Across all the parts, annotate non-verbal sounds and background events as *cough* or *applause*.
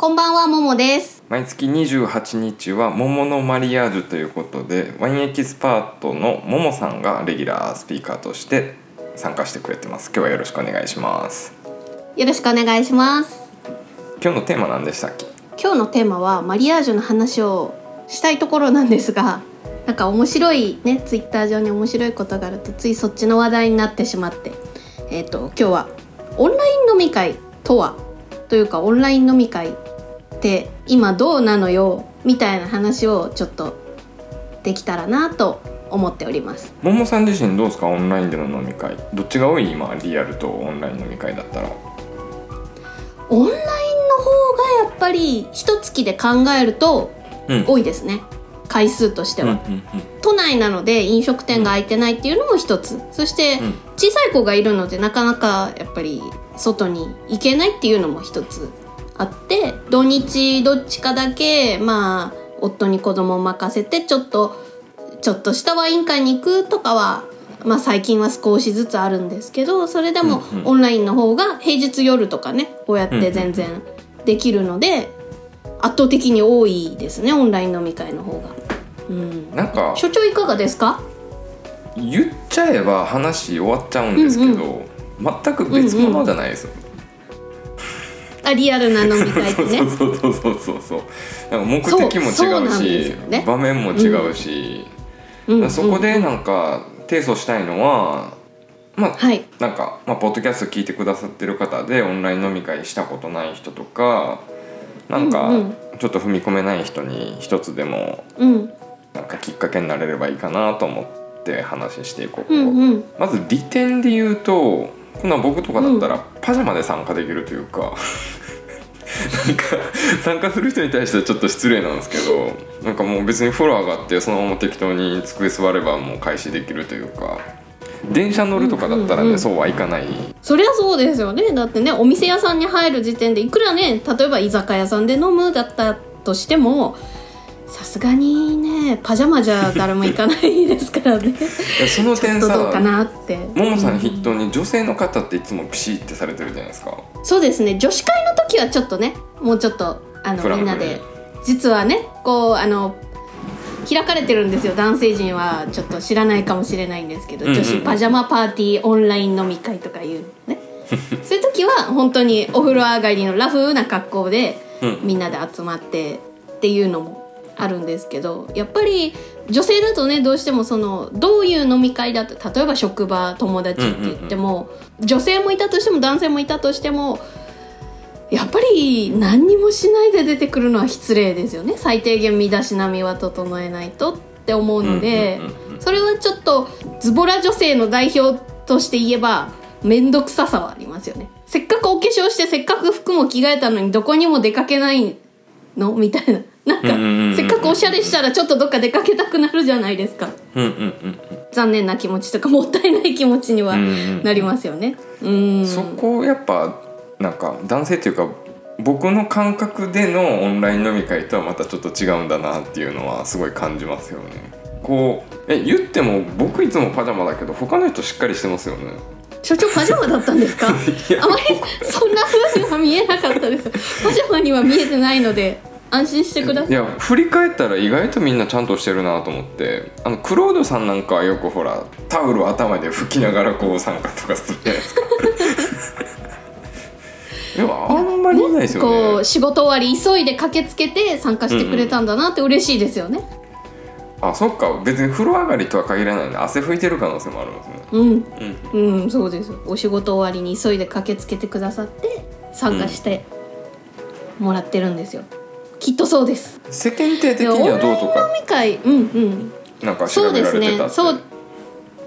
こんばんは、ももです。毎月28日は桃のマリアージュということでワインエキスパートのももさんがレギュラースピーカーとして参加してくれてます今日はよろしくお願いしますよろしくお願いします。今日のテーマ何でしたっけ？今日のテーマはマリアージュの話をしたいところなんですが、なんか面白いね、ツイッター上に面白いことがあるとついそっちの話題になってしまって、えっ、と今日はオンライン飲み会とは？というかオンライン飲み会って今どうなのよみたいな話をちょっとできたらなと思っております。ももさん自身どうですか？オンラインでの飲み会。どっちが多い？今リアルとオンライン飲み会だったら。オンラインの方がやっぱり一月で考えるとうん。多いですね。回数としては。うんうん都内なので飲食店が開いてないっていうのも一つ。そしてうん。小さい子がいるのでなかなかやっぱり外に行けないっていうのも一つあって土日どっちかだけまあ夫に子供を任せてちょっとちょっとしたワイン会に行くとかはまあ最近は少しずつあるんですけどそれでもうんうん。オンラインの方が平日夜とかねこうやって全然できるので圧倒的に多いですねオンライン飲み会の方が。うん。なんか所長いかがですか？言っちゃえば話終わっちゃうんですけど、全く別物じゃないですよ、あリアルな飲み会ってね。*laughs* そうそうそうそうそうそう。なんか目的も違うしよね。場面も違うし、うん。うんそこでなんか提訴したいのはまあはい。なんか、まあ、ポッドキャスト聞いてくださってる方でオンライン飲み会したことない人とかなんかちょっと踏み込めない人に一つでもうん。なんかきっかけになれればいいかなと思って話していこう、うんうん。まず利点で言うとなん僕とかだったらパジャマで参加できるというか、なんか参加する人に対してはちょっと失礼なんですけどなんかもう別に風呂上がってそのまま適当に机座ればもう開始できるというか電車乗るとかだったらね、うんうんうん。そうはいかない。そりゃそうですよね。だってねお店屋さんに入る時点でいくらね例えば居酒屋さんで飲むだったとしてもさすがにねパジャマじゃ誰も行かないですからね。その点っとどうかさなって。ももさんう筆頭に女性の方っていつもピシってされてるじゃないですか。そうですね。女子会の時はちょっとねもうちょっとあのみんなで。実はねこうあの開かれてるんですよ。男性陣はちょっと知らないかもしれないんですけど、うんうん。女子パジャマパーティーオンライン飲み会とかいうね。*laughs* そういう時は本当にお風呂上がりのラフな格好でうん。みんなで集まってっていうのもあるんですけどやっぱり女性だとねどうしてもそのどういう飲み会だと例えば職場友達って言っても、女性もいたとしても男性もいたとしてもやっぱり何にもしないで出てくるのは失礼ですよね。最低限身だしなみは整えないとって思うので、うんうんうんうん。それはちょっとズボラ女性の代表として言えば面倒くささはありますよね。せっかくお化粧してせっかく服も着替えたのにどこにも出かけないの？みたいななんかうんうんうんうん。せっかくおしゃれしたらちょっとどっか出かけたくなるじゃないですか。うんうんうん残念な気持ちとかもったいない気持ちにはなりますよね。うん。そこやっぱなんか男性っていうか僕の感覚でのオンライン飲み会とはまたちょっと違うんだなっていうのはすごい感じますよね。こうえ言っても僕いつもパジャマだけど他の人しっかりしてますよね。所長パジャマだったんですか？*laughs* あまりそんな風には見えなかったです。パジャマには見えてないので安心してください。いや振り返ったら意外とみんなちゃんとしてるなと思って。あのクロードさんなんかはよくほらタオルを頭で拭きながらこう参加とかするじゃないですか。*laughs* でもあんまりいないですよね。こう仕事終わり急いで駆けつけて参加してくれたんだなって嬉しいですよね。あそっか。別に風呂上がりとは限らないんで汗拭いてる可能性もあるんですね。うん。うん。うんそうです。お仕事終わりに急いで駆けつけてくださって参加してもらってるんですよ、きっとそうです。世間体的にはどうとか？飲み会うんうん。なんか調そうですべられてたって。ねそう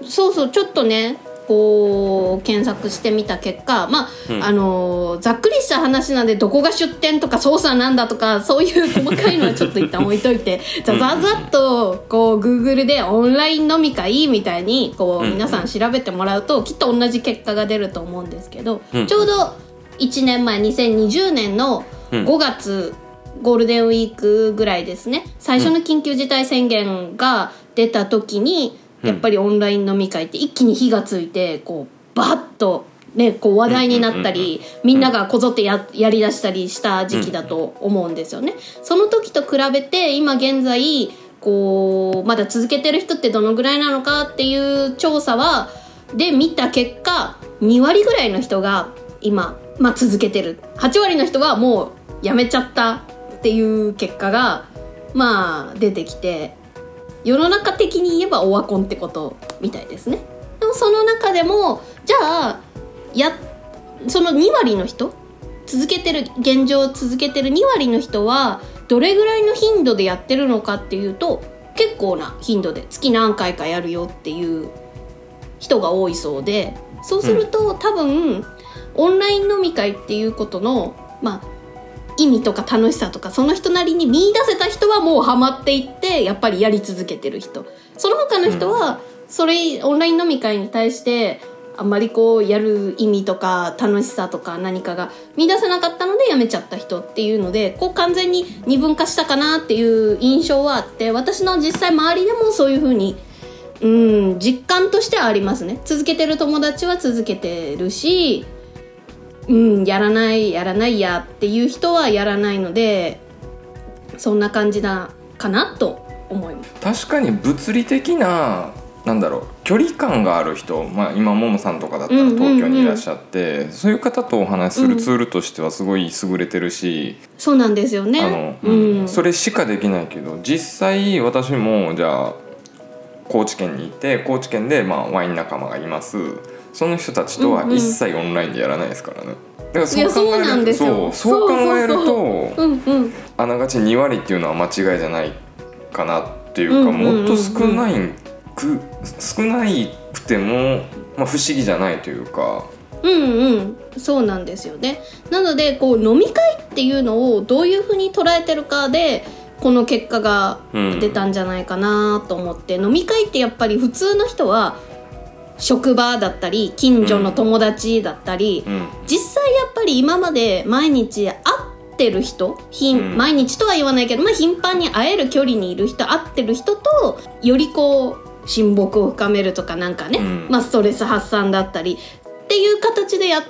そうそうちょっとねこう検索してみた結果まあ、うん。あのーざっくりした話なんでどこが出店とか操作なんだとかそういう細かいのはちょっと一旦置いといて *laughs* ざざざっとこう Google でオンライン飲み会みたいにこううん。皆さん調べてもらうときっと同じ結果が出ると思うんですけど、うん。ちょうど1年前2020年のうん。5月、ゴールデンウィークぐらいですね。最初の緊急事態宣言が出た時に、うん。やっぱりオンライン飲み会って一気に火がついてこうバッとね、こう話題になったり、みんながこぞってややりだしたりした時期だと思うんですよね。その時と比べて今現在こうまだ続けてる人ってどのぐらいなのかっていう調査はで見た結果2割ぐらいの人が今、まあ、続けてる。8割の人はもうやめちゃったっていう結果がまあ出てきて世の中的に言えばオワコンってことみたいですね。でもその中でもじゃあやその2割の人続けてる現状を続けてる2割の人はどれぐらいの頻度でやってるのかっていうと結構な頻度で月何回かやるよっていう人が多いそうでそうすると、多分オンライン飲み会っていうことのまあ意味とか楽しさとかその人なりに見出せた人はもうハマっていってやっぱりやり続けてる人。その他の人はそれオンライン飲み会に対してあんまりこうやる意味とか楽しさとか何かが見出せなかったのでやめちゃった人っていうのでこう完全に二分化したかなっていう印象はあって私の実際周りでもそういうふうにうん実感としてはありますね。続けてる友達は続けてるしうんやらないやらないやっていう人はやらないのでそんな感じだかなと思います。確かに物理的ななんだろう距離感がある人、まあ、今ももさんとかだったらうんうんうん。東京にいらっしゃって、そういう方とお話しするツールとしてはすごい優れてるし、そうなんですよね。あのうん。それしかできないけど実際私もじゃあ高知県にいて高知県でまあワイン仲間がいますその人たちとはうんうん。一切オンラインでやらないですからね。だからそうなんですよ。そうそう考えるとあながち2割っていうのは間違いじゃないかなっていうか、うんうんうんうん。もっと少ないく少ないくても、まあ、不思議じゃないというか。うんうん。そうなんですよね。なのでこう飲み会っていうのをどういうふうに捉えてるかでこの結果が出たんじゃないかなと思って、飲み会ってやっぱり普通の人は職場だったり近所の友達だったり、うん。実際やっぱり今まで毎日会ってる人頻うん。毎日とは言わないけど、まあ、頻繁に会える距離にいる人会ってる人とよりこう親睦を深めるとかなんかね、うん。まあ、ストレス発散だったりっていう形でやっ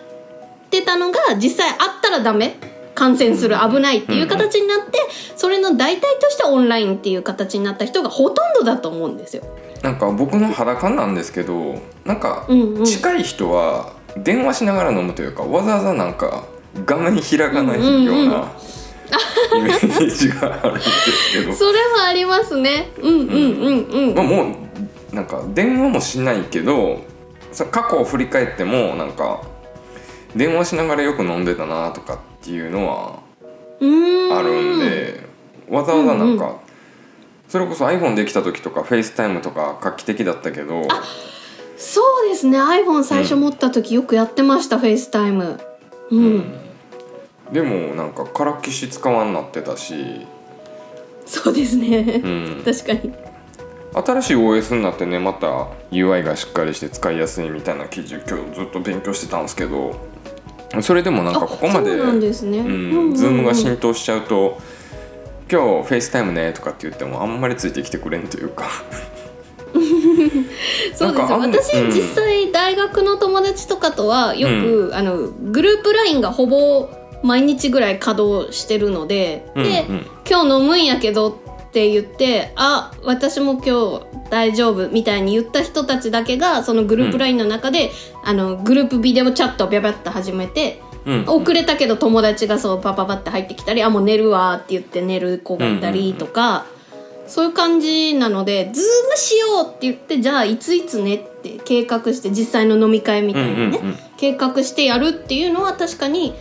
てたのが実際会ったらダメ感染する危ないっていう形になってそれの代替としてオンラインっていう形になった人がほとんどだと思うんですよ。なんか僕の肌感なんですけどなんか近い人は電話しながら飲むというかわざわざなんか画面開かないようなイメージがあるんですけど、*laughs* それはありますね。うんうんうん。うん。まあ、もうなんか電話もしないけどさ過去を振り返ってもなんか電話しながらよく飲んでたなとかっていうのはあるんでわざわざなんか、それこそ iPhone できた時とか FaceTime とか画期的だったけど。そうですね。iPhone 最初持った時よくやってました、 FaceTime うん、でもなんかからっきし使わんなってたし、そうですね。う、ん、確かに。新しい OS になってねまた UI がしっかりして使いやすいみたいな記事今日ずっと勉強してたんですけど。それでもなんかここまでそうなんですね、うんうんうんうん。ズームが浸透しちゃうと「今日 FaceTime ね」とかって言ってもあんまりついてきてくれんというか。*laughs* そうですよ。私、うん。実際大学の友達とかとはよく、あのグループ LINE がほぼ毎日ぐらい稼働してるので、で、うんうん。今日飲むんやけどって言ってあ私も今日大丈夫みたいに言った人たちだけがそのグループ LINE の中で、あのグループビデオチャットをビャビャッと始めて、うん遅れたけど友達がそうパパパって入ってきたりあもう寝るわって言って寝る子がいたりとか、そういう感じなのでズームしようって言ってじゃあいついつねって計画して実際の飲み会みたいにね、うんうんうん。計画してやるっていうのは確かに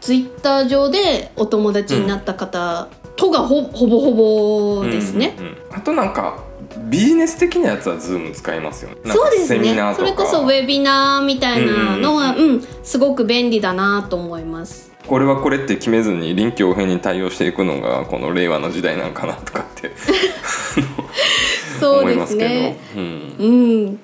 ツイッター上でお友達になった方とがほほぼほぼですね。うんうんうん。あとなんかビジネス的なやつはズーム使いますよね。そうですね。それこそウェビナーみたいなのは、うんすごく便利だなと思います。これはこれって決めずに臨機応変に対応していくのがこの令和の時代なんかなとかって。そうで思いますすけど。ね。うん。うん。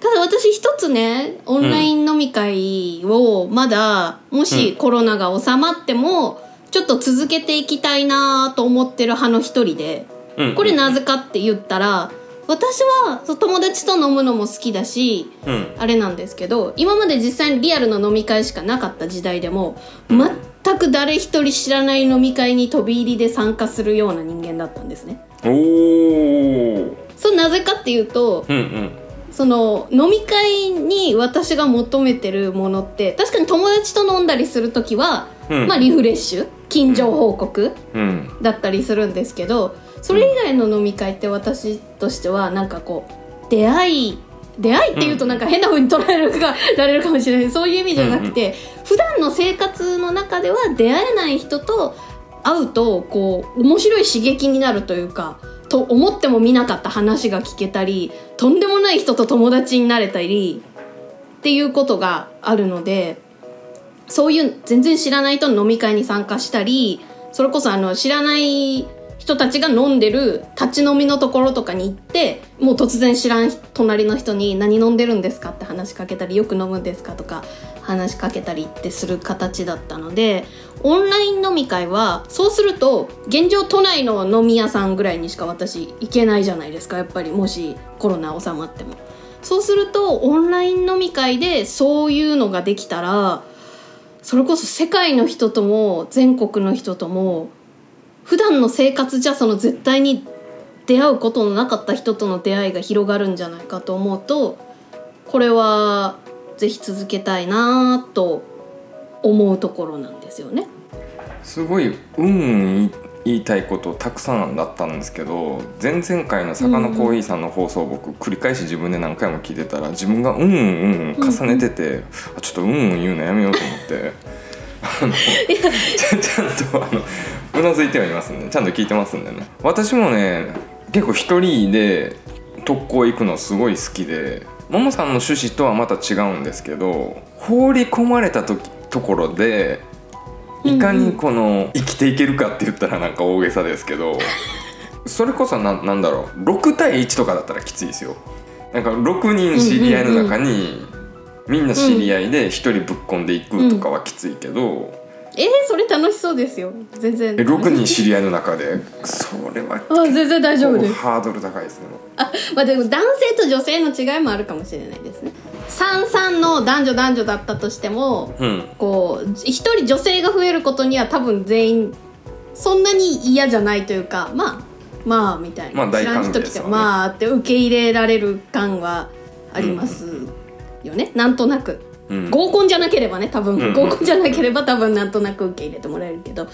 ただ私一つね、オンライン飲み会をまだ、もしコロナが収まっても、ちょっと続けていきたいなと思ってる派の一人で、うんこれなぜかって言ったら、私は友達と飲むのも好きだしうん。あれなんですけど今まで実際にリアルの飲み会しかなかった時代でも全く誰一人知らない飲み会に飛び入りで参加するような人間だったんですね。おおそうなぜかっていうとうんうん。その飲み会に私が求めてるものって確かに友達と飲んだりする時は、うん。まあリフレッシュ？近所報告うん。だったりするんですけどそれ以外の飲み会って私としてはなんかこう出会い出会いっていうとなんか変な風に捉えるか、られるかもしれない。*laughs* そういう意味じゃなくて、普段の生活の中では出会えない人と会うとこう面白い刺激になるというかと思っても見なかった話が聞けたりとんでもない人と友達になれたりっていうことがあるのでそういう全然知らない人の飲み会に参加したりそれこそあの知らない人たちが飲んでる立ち飲みのところとかに行ってもう突然知らん隣の人に「何飲んでるんですか?」って話しかけたり「よく飲むんですか?」とか話しかけたりってする形だったのでオンライン飲み会はそうすると現状都内の飲み屋さんぐらいにしか私行けないじゃないですかやっぱりもしコロナ収まっても。そうするとオンライン飲み会でそういうのができたらそれこそ世界の人とも全国の人とも普段の生活じゃその絶対に出会うことのなかった人との出会いが広がるんじゃないかと思うとこれはぜひ続けたいなと思うところなんですよね。すごいうん言いたいことたくさんだったんですけど前々回の坂野コーヒーさんの放送を僕繰り返し自分で何回も聞いてたら自分がうんうん重ねてて、あちょっとうんうん言うのやめようと思ってのちゃんとあのうなずいてはいますんでちゃんと聞いてますんでね。私もね結構一人で特攻行くのすごい好きでももさんの趣旨とはまた違うんですけど放り込まれた時ところでいかにこの生きていけるかって言ったらなんか大げさですけどそれこそななんだろう。6対1とかだったらきついですよ。なんか6人知り合いの中にみんな知り合いで1人ぶっ込んでいくとかはきついけど、えー、それ楽しそうですよ。全然。え6人知り合いの中でそれはあ全然大丈夫です。ハードル高いですね。あまあでも男性と女性の違いもあるかもしれないですね。33の男女男女だったとしてもうん。こう一人女性が増えることには多分全員そんなに嫌じゃないというかまあまあみたいな、まあ大歓迎知らん人来てですよねもまあって受け入れられる感はありますよね、なんとなく。うん。合コンじゃなければね多分、うん。合コンじゃなければ多分なんとなく受け入れてもらえるけど。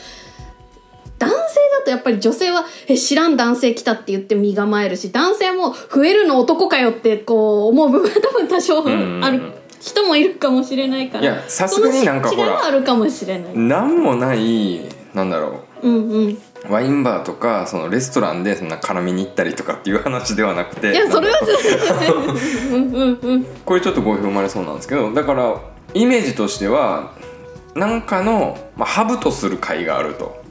男性だとやっぱり女性は「え知らん男性来た」って言って身構えるし男性も「増えるの男かよ」ってこう思う部分は多分多少ある。人もいるかもしれないから。いやさすがになんかその違いほらはあるかもしれない。なんもないなんだろう。んうん、いうワインバーとかそのレストランでそんな絡みに行ったりとかっていう話ではなくてやそれはこれちょっと語弊生まれそうなんですけどだからイメージとしては何かの、まあ、ハブとする会があると。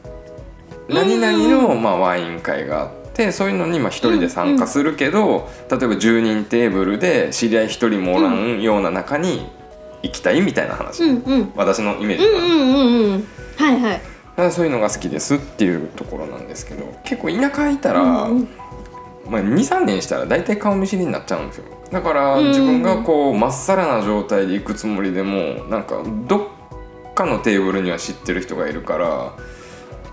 何々の、まあ、ワイン会があってそういうのにまあ一人で参加するけど、例えば10人テーブルで知り合い一人もおらんような中に行きたいみたいな話、うんうん。私のイメージは、うんうんうんうん。はいはいだからそういうのが好きですっていうところなんですけど結構田舎いたら、うんうん。まあ、23年したら大体顔見知りになっちゃうんですよ。だからうん。自分がこうまっさらな状態で行くつもりでもなんかどっかのテーブルには知ってる人がいるから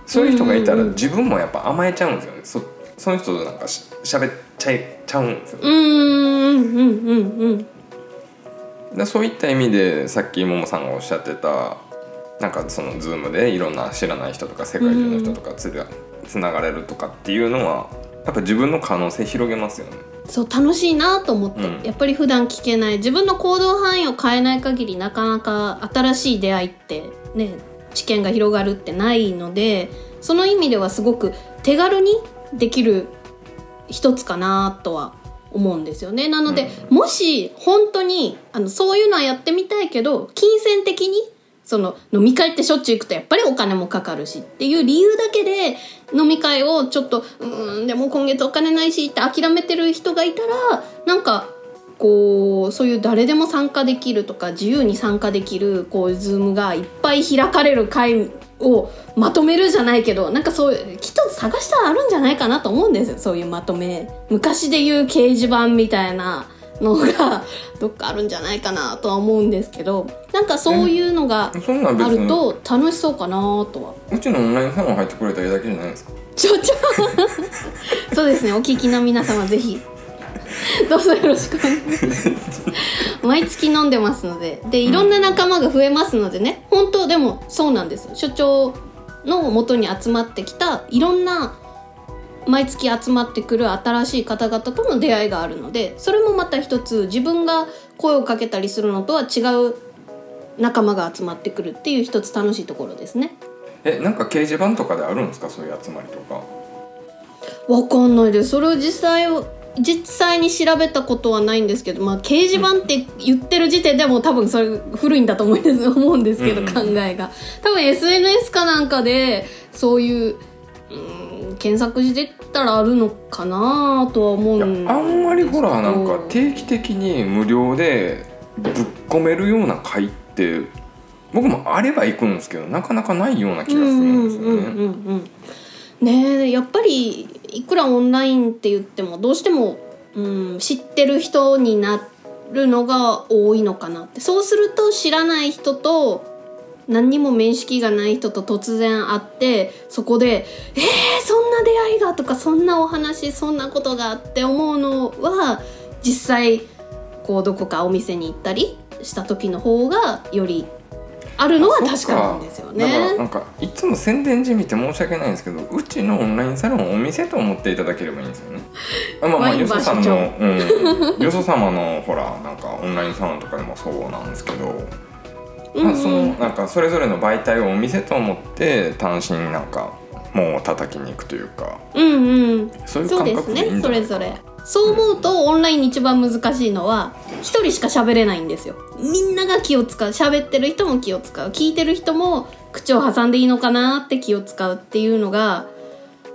そういう人がいたらうんうんうん。自分もやっぱ甘えちゃうんですよね。そその人となんかしゃべっちゃいちゃうんですようーんうんうんうん。でそういった意味でさっきももさんがおっしゃってたなんかそのズームでいろんな知らない人とか世界中の人とかつがつながれるとかっていうのはやっぱ自分の可能性広げますよね。そう楽しいなと思って、うん。やっぱり普段聞けない。自分の行動範囲を変えない限りなかなか新しい出会いってね知見が広がるってないのでその意味ではすごく手軽にできる一つかなとは思うんですよね。なので、もし本当にあのそういうのはやってみたいけど金銭的にその飲み会ってしょっちゅう行くとやっぱりお金もかかるしっていう理由だけで飲み会をちょっとうんでも今月お金ないしって諦めてる人がいたらなんかこうそういう誰でも参加できるとか自由に参加できるこうズームがいっぱい開かれる会をまとめるじゃないけどなんかそういうきっと探したらあるんじゃないかなと思うんですよ。そういうまとめ昔で言う掲示板みたいな。のがどっかあるんじゃないかなとは思うんですけどなんかそういうのがあると楽しそうかなとは。うちのオンラインサロン入ってくれたらだけじゃないですか。ちょちょ *laughs* そうですね。お聞きの皆様ぜひ。*laughs* どうぞよろしくお願いします。毎月飲んでますので。でいろんな仲間が増えますのでね、本当でもそうなんです。所長の元に集まってきたいろんな毎月集まってくる新しい方々との出会いがあるのでそれもまた一つ自分が声をかけたりするのとは違う仲間が集まってくるっていう一つ楽しいところですね。えなんか掲示板とかであるんですか？そういう集まりとか。わかんないです。それを実際実際に調べたことはないんですけど、まあ、掲示板って言ってる時点でもう多分それ古いんだと思うんです思うんですけど、うん。考えが。多分 SNS かなんかでそういううん検索してたらあるのかなとは思うんあんまりほらなんか定期的に無料でぶっ込めるような会って僕もあれば行くんですけどなかなかないような気がするんですよね。うんうんうんうん。ねえやっぱりいくらオンラインって言ってもどうしても、うん、知ってる人になるのが多いのかなって。そうすると知らない人と何にも面識がない人と突然会ってそこで「えー、そんな出会いが」とかそんなお話そんなことがって思うのは実際こうどこかお店に行ったりした時の方がよりあるのは確かなんですよだからねな。んかいつも宣伝じみて申し訳ないんですけどうちのオンラインサロンをお店と思っていただければいいんですよね。あまあまあよそさん所の、うん、よそ様のほらなんかオンラインサロンとかでもそうなんですけど、まあ、そのなんかそれぞれの媒体をお店と思って単身なんかもう叩きに行くというか。うんうん。そういう感覚でいいんねじゃない？かなそれぞれ。そう思うとオンラインに一番難しいのは一人しか喋れないんですよ。みんなが気を使う。喋ってる人も気を使う。聞いてる人も口を挟んでいいのかなって気を使うっていうのが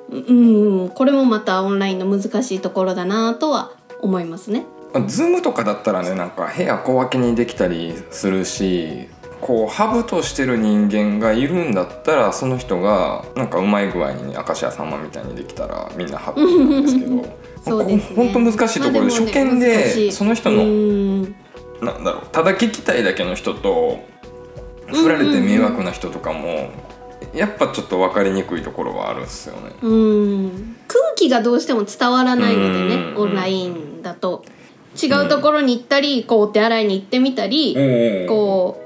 うんこれもまたオンラインの難しいところだなとは思いますね。ズームとかだったらねなんか部屋小分けにできたりするしこうハブとしてる人間がいるんだったらその人がなんかうまい具合に明石家さんまみたいにできたらみんなハッピーなんですけど *laughs* そうですね。本当難しいところで,、初見でいその人のうんなんだろうただ聞きたいだけの人と振られて迷惑な人とかもやっぱちょっと分かりにくいところはあるんですよね。うん。空気がどうしても伝わらないのでねうん。オンラインだと。違うところに行ったりこうお手洗いに行ってみたり、こう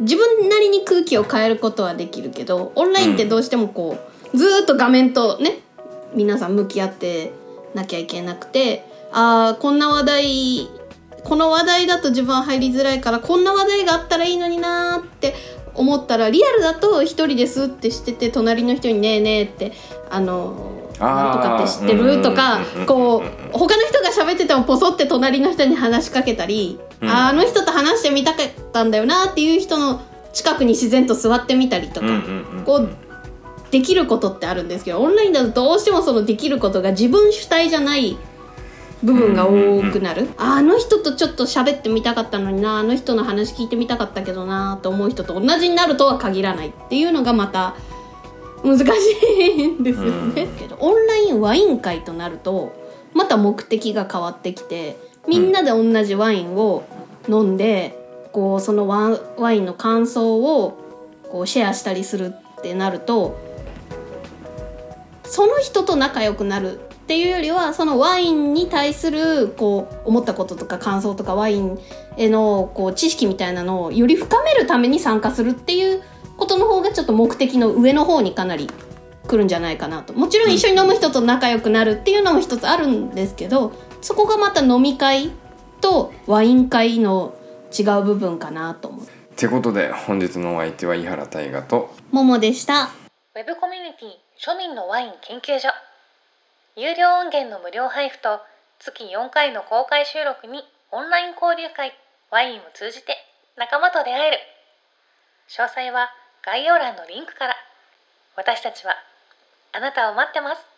自分なりに空気を変えることはできるけどオンラインってどうしてもこう、ずーっと画面とね皆さん向き合ってなきゃいけなくてあーこんな話題この話題だと自分は入りづらいからこんな話題があったらいいのになーって思ったらリアルだと一人ですってしてて隣の人に「ねえねえ」ってあのとかって知ってる？とかこう他の人が喋っててもポソって隣の人に話しかけたり、うん。あの人と話してみたかったんだよなっていう人の近くに自然と座ってみたりとか、こうできることってあるんですけどオンラインだとどうしてもそのできることが自分主体じゃない部分が多くなる、ああの人とちょっと喋ってみたかったのになあの人の話聞いてみたかったけどなと思う人と同じになるとは限らないっていうのがまた難しいんですよね、けどオンラインワイン会となるとまた目的が変わってきてみんなで同じワインを飲んで、こうそのワワインの感想をこうシェアしたりするってなるとその人と仲良くなるっていうよりはそのワインに対するこう思ったこととか感想とかワインへのこう知識みたいなのをより深めるために参加するっていうちょっと目的の上の方にかなり来るんじゃないかなともちろん一緒に飲む人と仲良くなるっていうのも一つあるんですけどそこがまた飲み会とワイン会の違う部分かなと思う。ってことで本日のお相手は井原大河とももでした。ウェブコミュニティ庶民のワイン研究所有料音源の無料配布と月4回の公開収録にオンライン交流会ワインを通じて仲間と出会える詳細は概要欄のリンクから。私たちはあなたを待ってます。